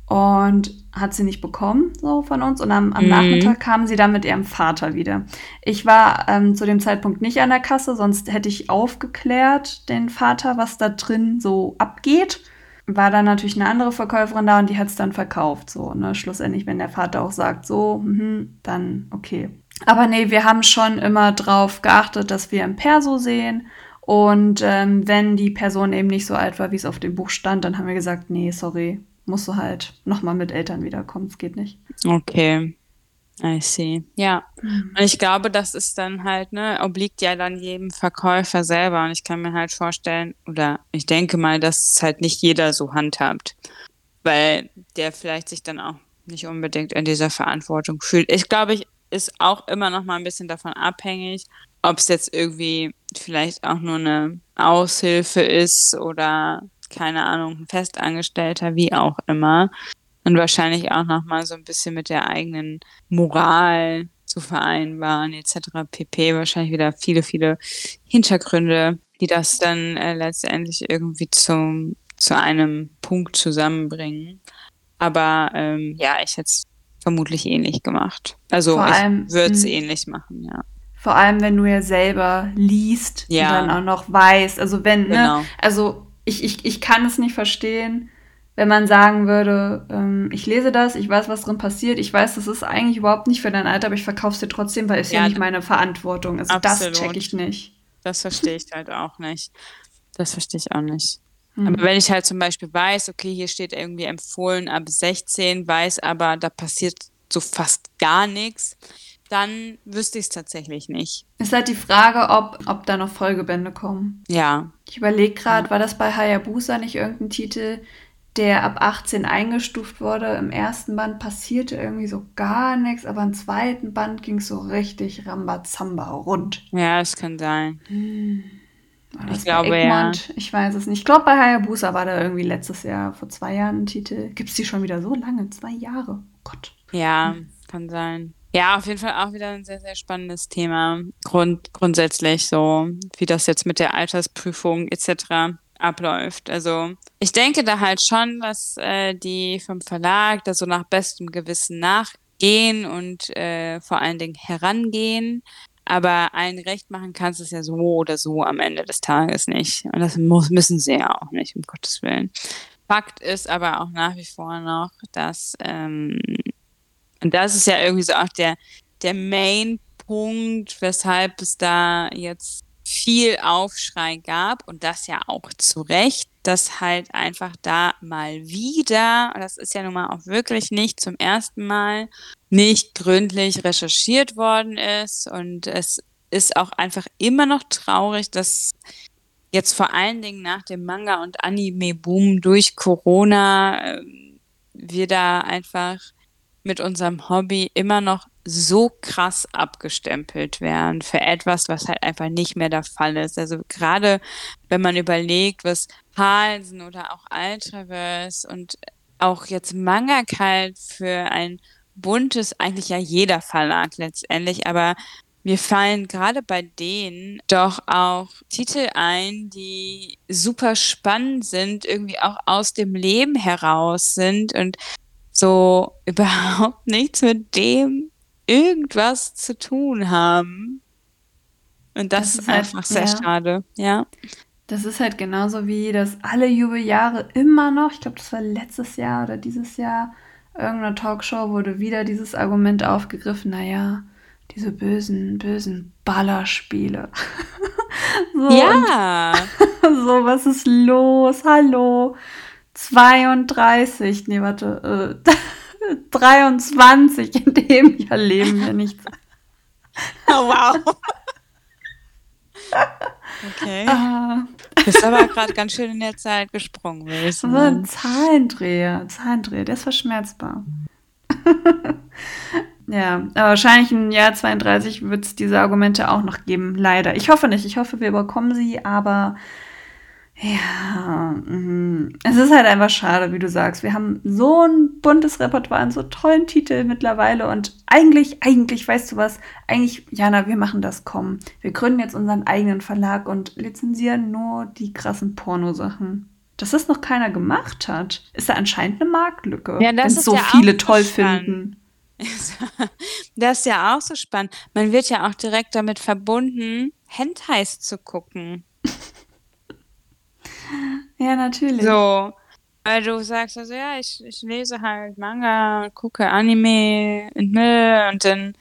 Und hat sie nicht bekommen, so von uns. Und am, am mhm. Nachmittag kamen sie dann mit ihrem Vater wieder. Ich war ähm, zu dem Zeitpunkt nicht an der Kasse, sonst hätte ich aufgeklärt, den Vater, was da drin so abgeht. War dann natürlich eine andere Verkäuferin da und die hat es dann verkauft. So, ne? Schlussendlich, wenn der Vater auch sagt, so, mh, dann okay. Aber nee, wir haben schon immer drauf geachtet, dass wir im Perso sehen und ähm, wenn die Person eben nicht so alt war, wie es auf dem Buch stand, dann haben wir gesagt, nee, sorry, musst du halt nochmal mit Eltern wiederkommen, es geht nicht. Okay. I see. Ja. Mhm. Und ich glaube, das ist dann halt, ne, obliegt ja dann jedem Verkäufer selber. Und ich kann mir halt vorstellen, oder ich denke mal, dass es halt nicht jeder so handhabt. Weil der vielleicht sich dann auch nicht unbedingt in dieser Verantwortung fühlt. Ich glaube, ich ist auch immer noch mal ein bisschen davon abhängig, ob es jetzt irgendwie vielleicht auch nur eine Aushilfe ist oder keine Ahnung, ein Festangestellter, wie auch immer. Und wahrscheinlich auch noch mal so ein bisschen mit der eigenen Moral zu vereinbaren etc. pp. Wahrscheinlich wieder viele, viele Hintergründe, die das dann, äh, letztendlich irgendwie zum zu einem Punkt zusammenbringen. Aber, ähm, ja, ich hätte es vermutlich ähnlich gemacht. Also, Vor ich würde es mhm. ähnlich machen, ja. Vor allem, wenn du ja selber liest und Ja. dann auch noch weißt also, wenn, ne Genau. also, ich ich ich kann es nicht verstehen, wenn man sagen würde, ähm: „Ich lese das, ich weiß, was drin passiert. Ich weiß, das ist eigentlich überhaupt nicht für dein Alter, aber ich verkaufe es dir trotzdem, weil ist ja Ja, nicht meine Verantwortung.“ Also, das checke Absolut. ich nicht. Das verstehe ich halt auch nicht. Das verstehe ich auch nicht. Aber Mhm. wenn ich halt zum Beispiel weiß, okay, hier steht irgendwie empfohlen ab 16, weiß aber, da passiert so fast gar nix, dann wüsste ich's tatsächlich nicht. Ist halt die Frage, ob ob da noch Folgebände kommen. Ja. Ich überlege grad, Ja. war das bei Hayabusa nicht irgend 'n Titel, der ab 18 eingestuft wurde? Im 1. Band passierte irgendwie so gar nix, aber im 2. Band ging's so richtig Rambazamba rund. Ja, das kann sein. Hm. Ich glaube, ja. Egmont? Ich weiß es nicht. Ich glaube, bei Hayabusa war da irgendwie letztes Jahr, vor 2 Jahren 'n Titel. Gibt's die schon wieder so lange? 2 Jahre. Gott. Ja, Hm. kann sein. Ja, auf jeden Fall auch wieder 'n sehr, sehr spannendes Thema. Grund grundsätzlich so, wie das jetzt mit der Altersprüfung et cetera abläuft. Also, ich denke da halt schon, dass, äh, die vom Verlag da so nach bestem Gewissen nachgehen und, äh, vor allen Dingen herangehen, aber allen recht machen kannst du's ja so oder so am Ende des Tages nicht. Und das muss müssen sie ja auch nicht, um Gottes Willen. Fakt ist aber auch nach wie vor noch, dass, ähm und das ist ja irgendwie so auch der der Main-Punkt, weshalb es da jetzt viel Aufschrei gab und das ja auch zu Recht, dass halt einfach da mal wieder das ist ja nun mal auch wirklich nicht zum 1. Mal, nicht gründlich recherchiert worden ist. Und es ist auch einfach immer noch traurig, dass jetzt vor allen Dingen nach dem Manga und Anime-Boom durch Corona, ähm, wir da einfach mit unserem Hobby immer noch so krass abgestempelt werden für etwas, was halt einfach nicht mehr der Fall ist. Also, grade wenn man überlegt, was Halsen oder auch Ultraverse und auch jetzt Mangakalt für ein buntes eigentlich ja jeder Verlag letztendlich, aber mir fallen grade bei denen doch auch Titel ein, die super spannend sind, irgendwie auch aus dem Leben heraus sind und so [laughs] überhaupt nichts mit dem irgendwas zu tun haben. Und das Das ist halt einfach sehr ja. schade, ja. Das ist halt genauso wie, dass alle Jubeljahre immer noch ich glaube, das war letztes Jahr oder dieses Jahr, irgend 'ner Talkshow wurde wieder dieses Argument aufgegriffen: „Na ja, diese bösen bösen Ballerspiele.“ [laughs] So Ja. [laughs] so, was ist los? Hallo? 32 ne, warte, äh, [laughs] 23, in dem Jahr leben wir nicht. [laughs] Oh, wow. Okay. Ah. Bist aber grad ganz schön in der Zeit gesprungen, würde ich Das war 'n sagen. Zahlendreher Zahlendreher, der ist verschmerzbar. [laughs] Ja, aber wahrscheinlich im Jahr 32 wird's diese Argumente auch noch geben, leider. Ich hoffe nicht. Ich hoffe, wir bekommen sie, aber ja, mhm. Es ist halt einfach schade, wie du sagst. Wir haben so 'n buntes Repertoire an so tollen Titeln mittlerweile und eigentlich eigentlich, weißt du was? Eigentlich Jana, wir machen das, komm. Wir gründen jetzt unseren eigenen Verlag und lizenzieren nur die krassen Pornosachen. Dass das noch keiner gemacht hat, ist ja anscheinend 'ne Marktlücke, Ja, ist so ja viele toll spannend. finden. [laughs] Das ist ja auch so spannend. Man wird ja auch direkt damit verbunden, Hentais zu gucken. [laughs] [laughs] Ja, natürlich. So, weil du sagst also: „Ja, ich ich lese halt Manga, gucke Anime und ne“ und dann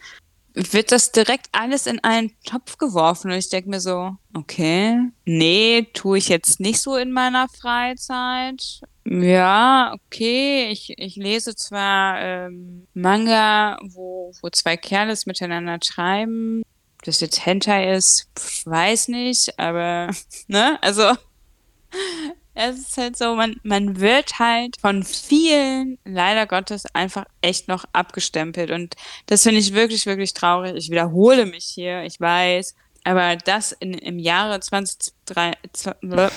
wird das direkt alles in einen Topf geworfen und ich denke mir so: „Okay, ne, tue ich jetzt nicht so in meiner Freizeit. Ja, okay, ich ich lese zwar, ähm, Manga, wo wo 2 Kerles miteinander. Ob das jetzt Hentai ist, weiß nicht, aber“ [laughs] ne? Also, es ist halt so, man man wird halt von vielen leider Gottes einfach echt noch abgestempelt und das finde ich wirklich, wirklich traurig. Ich wiederhole mich hier, ich weiß, Aber das in, im Jahre 2003,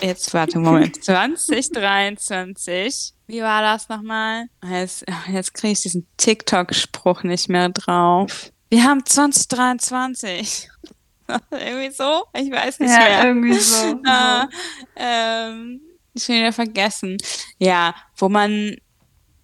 jetzt warte, Moment, [laughs] 2023, wie war das nochmal? Jetzt, jetzt kriege ich diesen TikTok-Spruch nicht mehr drauf. Wir haben 2023. [laughs] irgendwie so? Ich weiß nicht ja, mehr. irgendwie so. [laughs] Ah, ähm, schon wieder vergessen. Ja, wo man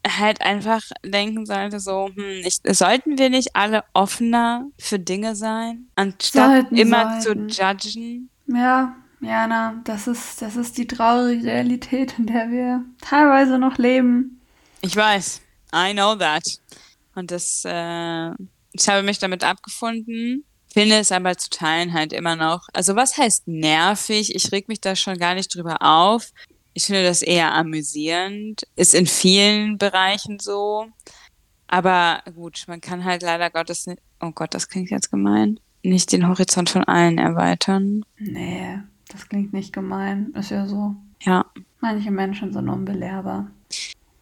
halt einfach denken sollte, so, hm, ich, sollten wir nicht alle offener für Dinge sein, anstatt Sollten, immer sollten. zu judgen? Ja, Jana, das ist, das ist die traurige Realität, in der wir teilweise noch leben. Ich weiß, I know that. Und das, äh, ich habe mich damit abgefunden, finde es aber zu teilen halt immer noch. Also was heißt nervig? Ich reg mich da schon gar nicht drüber auf. Ich finde das eher amüsierend. Ist in vielen Bereichen so. Aber gut, man kann halt leider Gottes nicht, oh Gott, das klingt jetzt gemein, nicht den Horizont von allen erweitern. Nee, das klingt nicht gemein. Ist ja so. Ja. Manche Menschen sind unbelehrbar.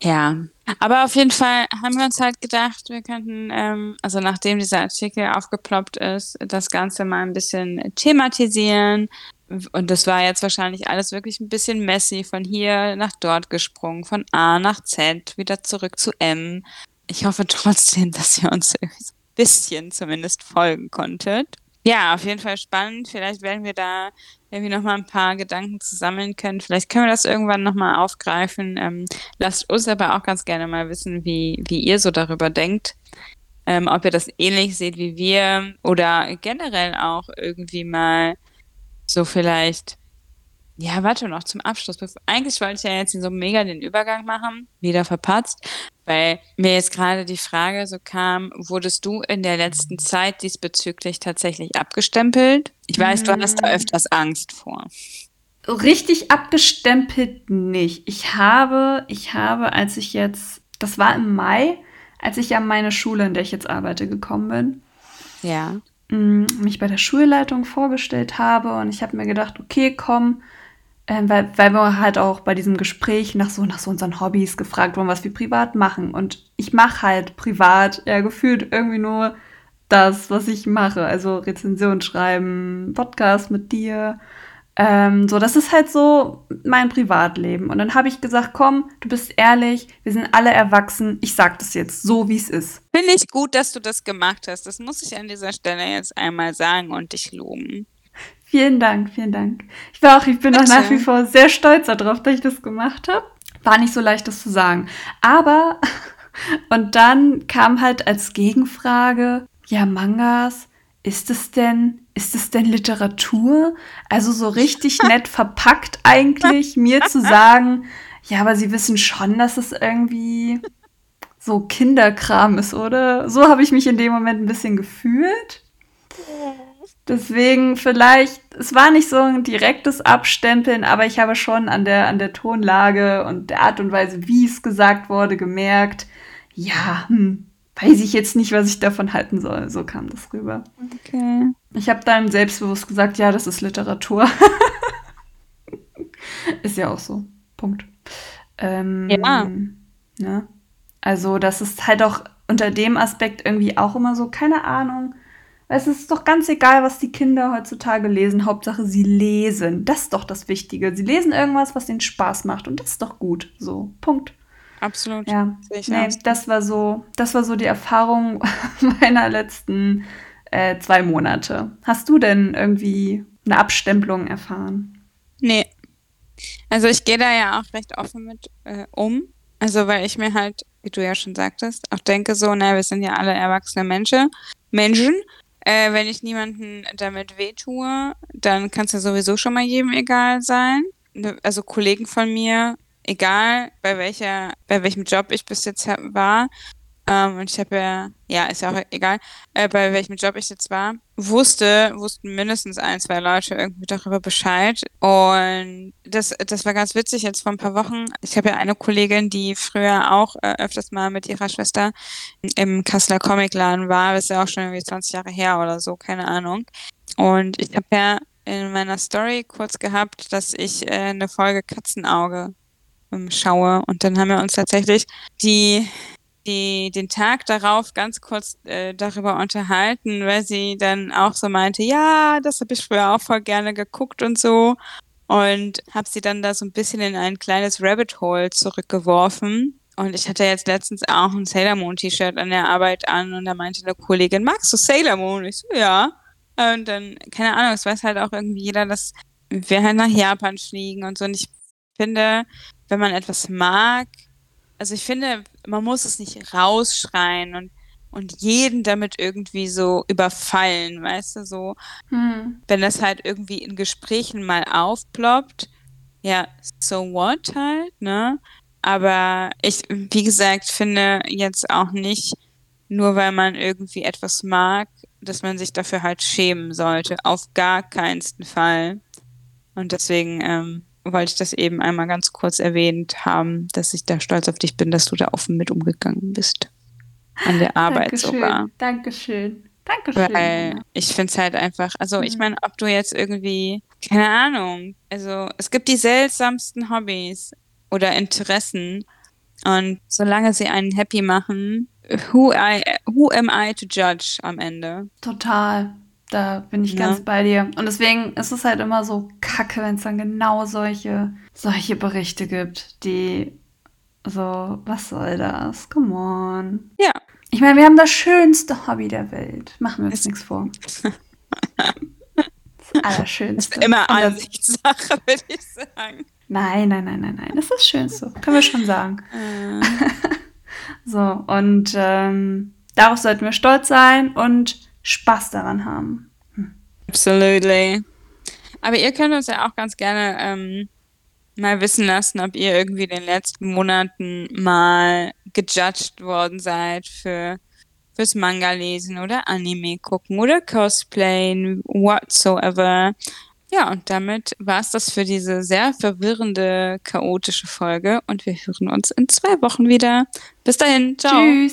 Ja, aber auf jeden Fall haben wir uns halt gedacht, wir könnten, ähm, also nachdem dieser Artikel aufgeploppt ist, das Ganze mal ein bisschen thematisieren. Und das war jetzt wahrscheinlich alles wirklich ein bisschen messy, von hier nach dort gesprungen, von A nach Z, wieder zurück zu M. Ich hoffe trotzdem, [laughs] dass ihr uns ein bisschen zumindest folgen konntet. Ja, auf jeden Fall spannend. Vielleicht werden wir da irgendwie nochmal ein paar Gedanken zusammeln können. Vielleicht können wir das irgendwann nochmal aufgreifen. Ähm, lasst uns aber auch ganz gerne mal wissen, wie, wie ihr so darüber denkt. Ähm, ob ihr das ähnlich seht wie wir oder generell auch irgendwie mal so vielleicht ja, warte noch zum Abschluss. Eigentlich wollte ich ja jetzt so mega den Übergang machen, wieder verpatzt, weil mir jetzt gerade die Frage so kam, wurdest du in der letzten Zeit diesbezüglich tatsächlich abgestempelt? Ich weiß, du hast da öfters Angst vor. Richtig abgestempelt nicht. Ich habe, ich habe, als ich jetzt, das war im Mai, als ich an meine Schule, in der ich jetzt arbeite, gekommen bin. Ja. Mich bei der Schulleitung vorgestellt habe und ich habe mir gedacht, okay, komm, ähm, weil, weil wir halt auch bei diesem Gespräch nach so, nach so unseren Hobbys gefragt wurden, was wir privat machen. Und ich mache halt privat ja gefühlt irgendwie nur das, was ich mache. Also Rezension schreiben, Podcast mit dir. Ähm, so, das ist halt so mein Privatleben. Und dann habe ich gesagt, komm, du bist ehrlich, wir sind alle erwachsen. Ich sag das jetzt so, wie es ist. Finde ich gut, dass du das gemacht hast. Das muss ich an dieser Stelle jetzt einmal sagen und dich loben. Vielen Dank, vielen Dank. Ich war auch, ich bin auch nach wie vor sehr stolz darauf, dass ich das gemacht habe. War nicht so leicht, das zu sagen. Aber, [laughs] und dann kam halt als Gegenfrage, ja, Mangas, ist es denn, ist es denn Literatur? Also so richtig [laughs] nett verpackt eigentlich, mir zu sagen, ja, aber sie wissen schon, dass es irgendwie so Kinderkram ist, oder? So habe ich mich in dem Moment ein bisschen gefühlt. Deswegen vielleicht, es war nicht so ein direktes Abstempeln, aber ich habe schon an der, an der Tonlage und der Art und Weise, wie es gesagt wurde, gemerkt, ja, hm, weiß ich jetzt nicht, was ich davon halten soll. So kam das rüber. Okay. Ich habe dann selbstbewusst gesagt, ja, das ist Literatur. [laughs] ist ja auch so. Punkt. Ähm, ja. Ne? Also, das ist halt auch unter dem Aspekt irgendwie auch immer so, keine Ahnung es ist doch ganz egal, was die Kinder heutzutage lesen. Hauptsache, sie lesen. Das ist doch das Wichtige. Sie lesen irgendwas, was ihnen Spaß macht. Und das ist doch gut. So, Punkt. Absolut. Ja. Nee, das war so, das war so die Erfahrung [laughs] meiner letzten äh, zwei Monate. Hast du denn irgendwie eine Abstempelung erfahren? Nee. Also ich gehe da ja auch recht offen mit äh, um. Also weil ich mir halt, wie du ja schon sagtest, auch denke so, na, wir sind ja alle erwachsene Menschen. Menschen äh, wenn ich niemanden damit wehtue, dann kann es ja sowieso schon mal jedem egal sein. Ne, also Kollegen von mir, egal bei welcher, bei welchem Job ich bis jetzt war, ähm, und ich habe ja, ja, ist ja auch egal, äh, bei welchem Job ich jetzt war, wusste, wussten mindestens ein, zwei Leute irgendwie darüber Bescheid. Und das, das war ganz witzig jetzt vor ein paar Wochen. Ich habe ja eine Kollegin, die früher auch äh, öfters mal mit ihrer Schwester im Kasseler Comicladen war. Das ist ja auch schon irgendwie 20 Jahre her oder so, keine Ahnung. Und ich habe ja in meiner Story kurz gehabt, dass ich äh, eine Folge Katzenauge ähm, schaue. Und dann haben wir uns tatsächlich die die den Tag darauf ganz kurz, äh, darüber unterhalten, weil sie dann auch so meinte: „Ja, das habe ich früher auch voll gerne geguckt und so.“ Und habe sie dann da so 'n bisschen in ein kleines Rabbit Hole zurückgeworfen. Und ich hatte jetzt letztens auch 'n Sailor Moon T-Shirt an der Arbeit an und da meinte 'ne Kollegin: „Magst du Sailor Moon?“ Ich so: „Ja.“ Und dann keine Ahnung, es weiß halt auch irgendwie jeder, dass wir halt nach Japan fliegen und so. Und ich finde, wenn man etwas mag also, ich finde, man muss es nicht rausschreien und und jeden damit irgendwie so überfallen, weißt du, so. Mhm. Wenn das halt irgendwie in Gesprächen mal aufploppt, ja, so what halt, ne? Aber ich, wie gesagt, finde jetzt auch nicht, nur weil man irgendwie etwas mag, dass man sich dafür halt schämen sollte. Auf gar keinsten Fall. Und deswegen, ähm, wollte ich das eben einmal ganz kurz erwähnt haben, dass ich da stolz auf dich bin, dass du da offen mit umgegangen bist. An der Arbeit sogar. Dankeschön, Dankeschön. Dankeschön, Weil ich finde es halt einfach also, ich Mhm. meine, ob du jetzt irgendwie keine Ahnung, also, es gibt die seltsamsten Hobbys oder Interessen und solange sie einen happy machen, who I who am I to judge am Ende? Total. Da bin ich Ne? ganz bei dir. Und deswegen ist es halt immer so kacke, wenn's dann genau solche solche Berichte gibt, die so was soll das? Come on. Ja. Ich meine, wir haben das schönste Hobby der Welt. Machen wir uns Es nix vor. [laughs] Das Ist Allerschönste. immer das Ansichtssache, [laughs] würde ich sagen. Nein, nein, nein, nein, nein. Das ist das Schönste. Können wir schon sagen. Äh. [laughs] So, und, ähm, darauf sollten wir stolz sein und Spaß daran haben. Absolutely. Aber ihr könnt uns ja auch ganz gerne, ähm, mal wissen lassen, ob ihr irgendwie in den letzten Monaten mal gejudged worden seid für fürs Manga-Lesen oder Anime gucken oder Cosplayen, whatsoever. Ja, und damit war's das für diese sehr verwirrende, chaotische Folge und wir hören uns in 2 Wochen wieder. Bis dahin. Tschau. Tschüss.